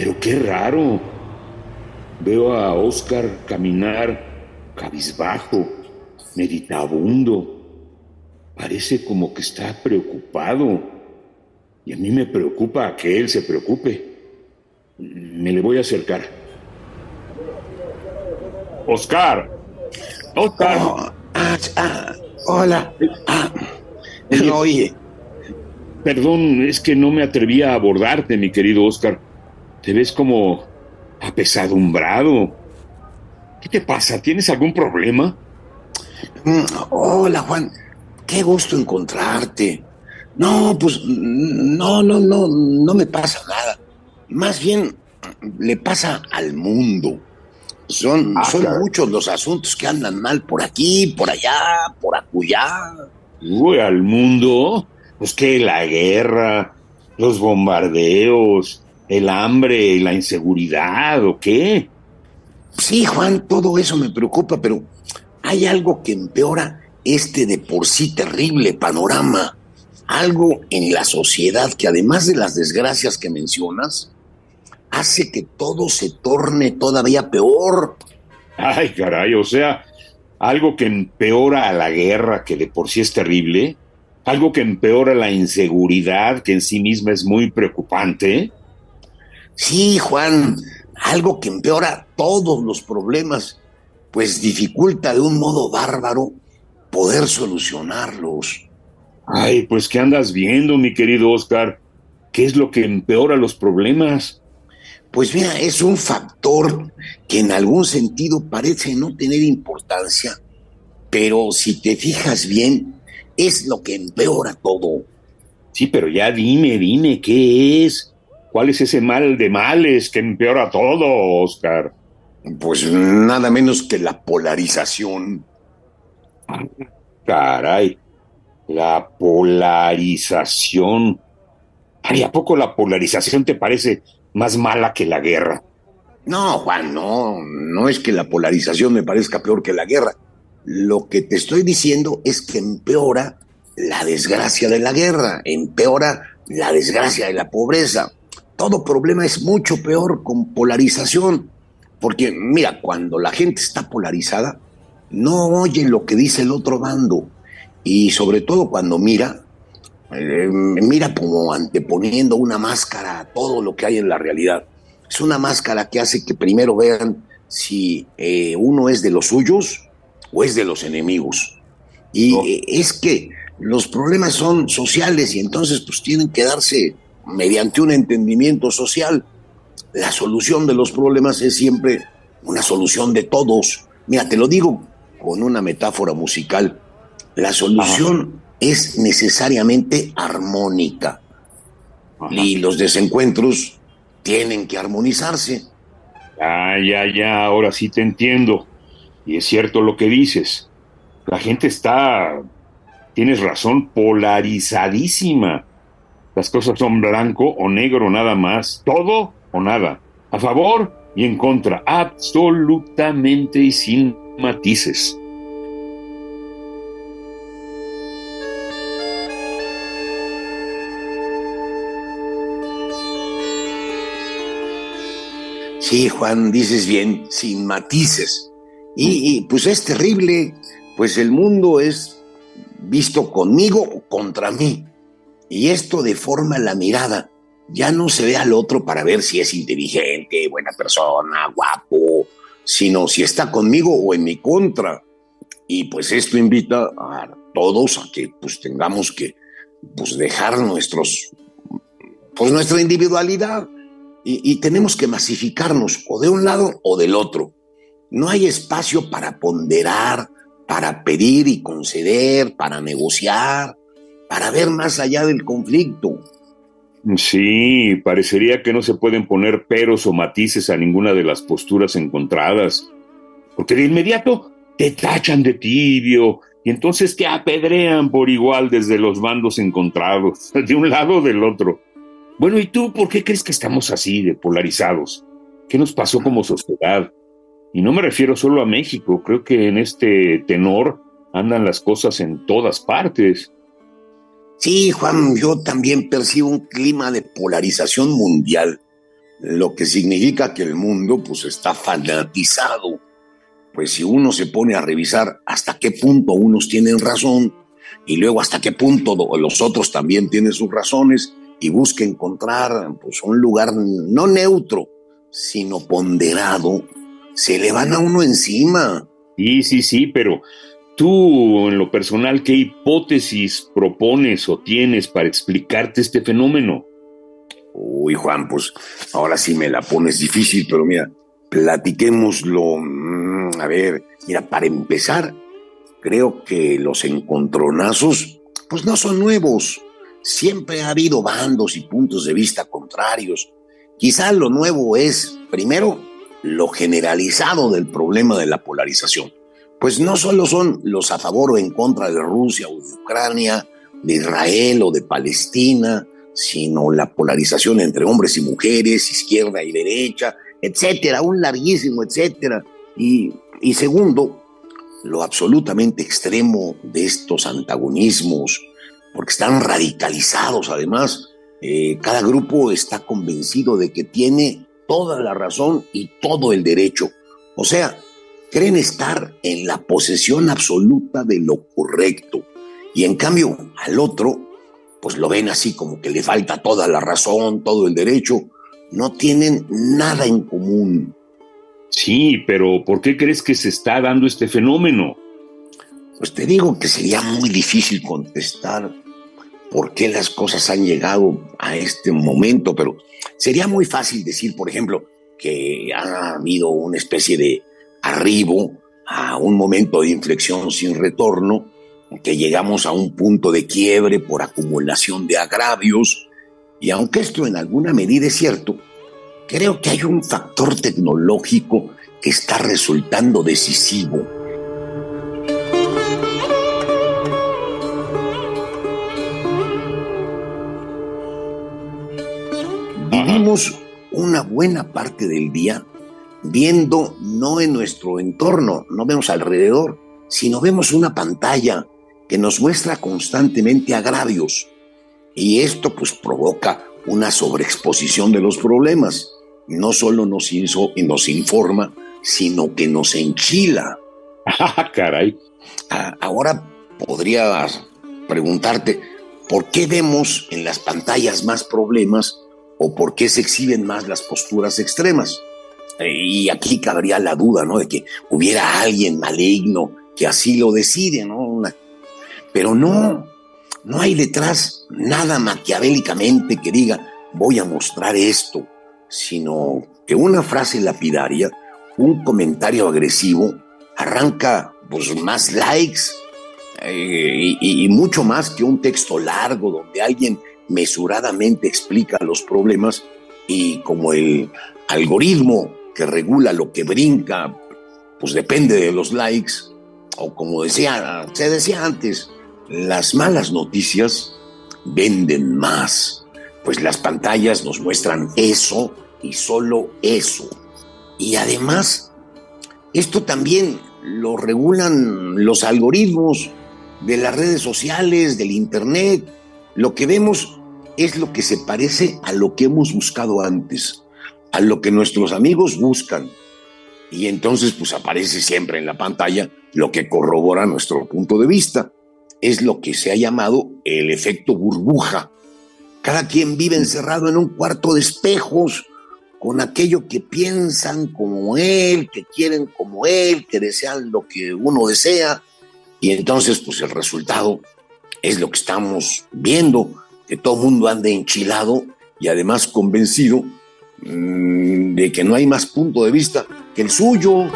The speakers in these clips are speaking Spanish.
Pero qué raro. Veo a Oscar caminar cabizbajo, meditabundo. Parece como que está preocupado. Y a mí me preocupa que él se preocupe. Me le voy a acercar. Oscar. Oscar. Oh, ah, ah, hola. Ah, oye. Perdón, es que no me atrevía a abordarte, mi querido Oscar. Te ves como apesadumbrado. ¿Qué te pasa? ¿Tienes algún problema? Mm, hola, Juan. Qué gusto encontrarte. No, pues no, no, no, no me pasa nada. Más bien le pasa al mundo. Son, Ah, son claro. muchos los asuntos que andan mal por aquí, por allá, por acullá. Uy, al mundo. Pues que la guerra, los bombardeos, el hambre, la inseguridad, ¿o qué? Sí, Juan, todo eso me preocupa, pero hay algo que empeora este de por sí terrible panorama. Algo en la sociedad que además de las desgracias que mencionas, hace que todo se torne todavía peor. Ay, caray, o sea, algo que empeora a la guerra, que de por sí es terrible, algo que empeora la inseguridad, que en sí misma es muy preocupante. Sí, Juan, algo que empeora todos los problemas, pues dificulta de un modo bárbaro poder solucionarlos. Ay, pues ¿qué andas viendo, mi querido Oscar? ¿Qué es lo que empeora los problemas? Pues mira, es un factor que en algún sentido parece no tener importancia, pero si te fijas bien, es lo que empeora todo. Sí, pero ya dime, dime, ¿qué es? ¿Cuál es ese mal de males que empeora todo, Oscar? Pues nada menos que la polarización. Caray, la polarización. Ay, ¿a poco la polarización te parece más mala que la guerra? No, Juan, no, no es que la polarización me parezca peor que la guerra. Lo que te estoy diciendo es que empeora la desgracia de la guerra, empeora la desgracia de la pobreza. Todo problema es mucho peor con polarización. Porque mira, cuando la gente está polarizada, no oye lo que dice el otro bando. Y sobre todo cuando mira, eh, mira como anteponiendo una máscara a todo lo que hay en la realidad. Es una máscara que hace que primero vean si eh, uno es de los suyos o es de los enemigos. Y eh, es que los problemas son sociales y entonces pues tienen que darse mediante un entendimiento social. La solución de los problemas es siempre una solución de todos. Mira, te lo digo con una metáfora musical. La solución es necesariamente armónica Ajá. y los desencuentros tienen que armonizarse. Ah, ya, ya, ahora sí te entiendo. Y es cierto lo que dices. La gente está, tienes razón, polarizadísima. Las cosas son blanco o negro nada más, todo o nada, a favor y en contra, absolutamente y sin matices. Sí, Juan, dices bien, sin matices. Y, y, pues es terrible, pues el mundo es visto conmigo o contra mí. Y esto deforma la mirada. Ya no se ve al otro para ver si es inteligente, buena persona, guapo, sino si está conmigo o en mi contra. Y pues esto invita a todos a que pues tengamos que pues dejar nuestros pues nuestra individualidad y, y tenemos que masificarnos o de un lado o del otro. No hay espacio para ponderar, para pedir y conceder, para negociar, para ver más allá del conflicto. Sí, parecería que no se pueden poner peros o matices a ninguna de las posturas encontradas, porque de inmediato te tachan de tibio y entonces te apedrean por igual desde los bandos encontrados, de un lado o del otro. Bueno, ¿y tú por qué crees que estamos así de polarizados? ¿Qué nos pasó como sociedad? Y no me refiero solo a México, creo que en este tenor andan las cosas en todas partes. Sí, Juan, yo también percibo un clima de polarización mundial, lo que significa que el mundo pues está fanatizado. Pues si uno se pone a revisar hasta qué punto unos tienen razón y luego hasta qué punto los otros también tienen sus razones y busca encontrar pues un lugar no neutro, sino ponderado, se le van a uno encima. Sí, sí, sí, pero Tú, en lo personal, ¿qué hipótesis propones o tienes para explicarte este fenómeno? Uy, Juan, pues ahora sí me la pones difícil, pero mira, platiquémoslo. Mm, a ver, mira, para empezar, creo que los encontronazos, pues no son nuevos. Siempre ha habido bandos y puntos de vista contrarios. Quizá lo nuevo es, primero, lo generalizado del problema de la polarización pues no solo son los a favor o en contra de Rusia o de Ucrania, de Israel o de Palestina, sino la polarización entre hombres y mujeres, izquierda y derecha, etcétera, un larguísimo etcétera. Y, segundo, lo absolutamente extremo de estos antagonismos, porque están radicalizados además. Eh, cada grupo está convencido de que tiene toda la razón y todo el derecho. O sea, creen estar en la posesión absoluta de lo correcto y en cambio al otro pues lo ven así como que le falta toda la razón, todo el derecho, no tienen nada en común. Sí, pero ¿por qué crees que se está dando este fenómeno? Pues te digo que sería muy difícil contestar por qué las cosas han llegado a este momento, pero sería muy fácil decir, por ejemplo, que ha habido una especie de arribo a un momento de inflexión sin retorno, que llegamos a un punto de quiebre por acumulación de agravios, y aunque esto en alguna medida es cierto, creo que hay un factor tecnológico que está resultando decisivo. Vivimos una buena parte del día viendo no en nuestro entorno, no vemos alrededor, sino vemos una pantalla que nos muestra constantemente agravios. Y esto pues provoca una sobreexposición de los problemas. No solo nos, hizo, y nos informa, sino que nos enchila. Ah, caray. Ahora podrías preguntarte, ¿por qué vemos en las pantallas más problemas o por qué se exhiben más las posturas extremas? Y aquí cabría la duda, ¿no? De que hubiera alguien maligno que así lo decide, ¿no? Pero no, no hay detrás nada maquiavélicamente que diga, voy a mostrar esto, sino que una frase lapidaria, un comentario agresivo, arranca pues, más likes eh, y mucho más que un texto largo donde alguien mesuradamente explica los problemas y como el algoritmo que regula lo que brinca, pues depende de los likes, o como decía, se decía antes, las malas noticias venden más, pues las pantallas nos muestran eso y solo eso. Y además, esto también lo regulan los algoritmos de las redes sociales, del Internet. Lo que vemos es lo que se parece a lo que hemos buscado antes a lo que nuestros amigos buscan. Y entonces pues aparece siempre en la pantalla lo que corrobora nuestro punto de vista. Es lo que se ha llamado el efecto burbuja. Cada quien vive encerrado en un cuarto de espejos con aquello que piensan como él, que quieren como él, que desean lo que uno desea. Y entonces pues el resultado es lo que estamos viendo, que todo el mundo anda enchilado y además convencido Mm, de que no hay más punto de vista que el suyo.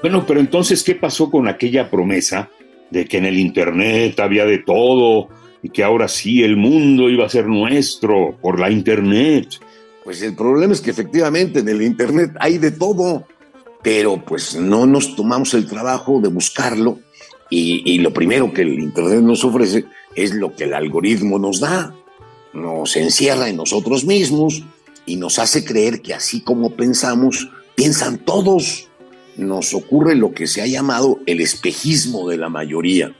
Bueno, pero entonces, ¿qué pasó con aquella promesa de que en el Internet había de todo y que ahora sí el mundo iba a ser nuestro por la Internet? Pues el problema es que efectivamente en el Internet hay de todo, pero pues no nos tomamos el trabajo de buscarlo y, lo primero que el Internet nos ofrece es lo que el algoritmo nos da. Nos encierra en nosotros mismos y nos hace creer que así como pensamos, piensan todos. Nos ocurre lo que se ha llamado el espejismo de la mayoría.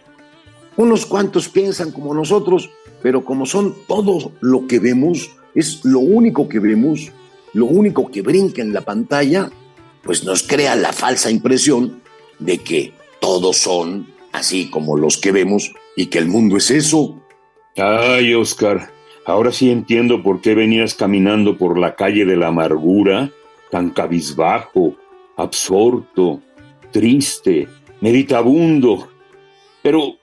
Unos cuantos piensan como nosotros, pero como son todo lo que vemos, es lo único que vemos, lo único que brinca en la pantalla, pues nos crea la falsa impresión de que todos son así como los que vemos y que el mundo es eso. Ay, Oscar, ahora sí entiendo por qué venías caminando por la calle de la amargura, tan cabizbajo, absorto, triste, meditabundo. Pero,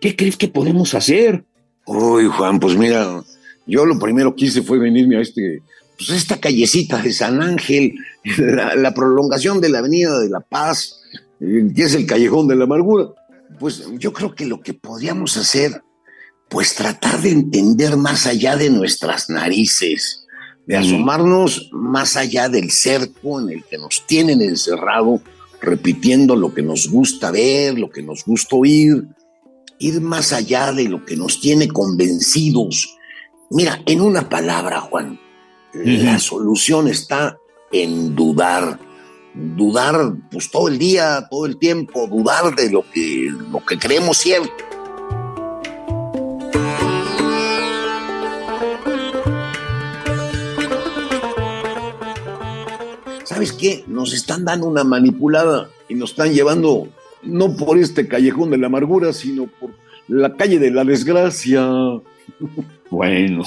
¿qué crees que podemos hacer? Uy, Juan, pues mira, yo lo primero que hice fue venirme a este, pues esta callecita de San Ángel, la, la prolongación de la Avenida de la Paz, eh, que es el Callejón de la Amargura pues yo creo que lo que podríamos hacer, pues tratar de entender más allá de nuestras narices, de asomarnos más allá del cerco en el que nos tienen encerrado, repitiendo lo que nos gusta ver, lo que nos gusta oír, ir más allá de lo que nos tiene convencidos. Mira, en una palabra, Juan, la solución está en dudar dudar pues todo el día, todo el tiempo, dudar de lo que, lo que creemos cierto. ¿Sabes qué? Nos están dando una manipulada y nos están llevando no por este callejón de la amargura, sino por la calle de la desgracia. Bueno,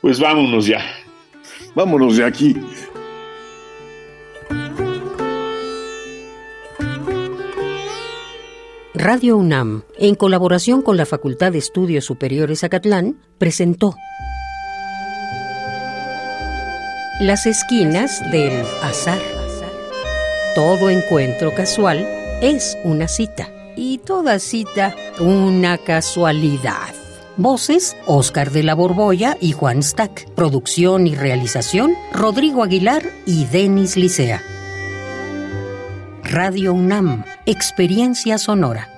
pues vámonos ya. Vámonos de aquí. Radio UNAM, en colaboración con la Facultad de Estudios Superiores Acatlán, presentó Las esquinas del azar. Todo encuentro casual es una cita y toda cita una casualidad. Voces, Oscar de la Borbolla y Juan Stack. Producción y realización, Rodrigo Aguilar y Denis Licea. Radio UNAM, Experiencia Sonora.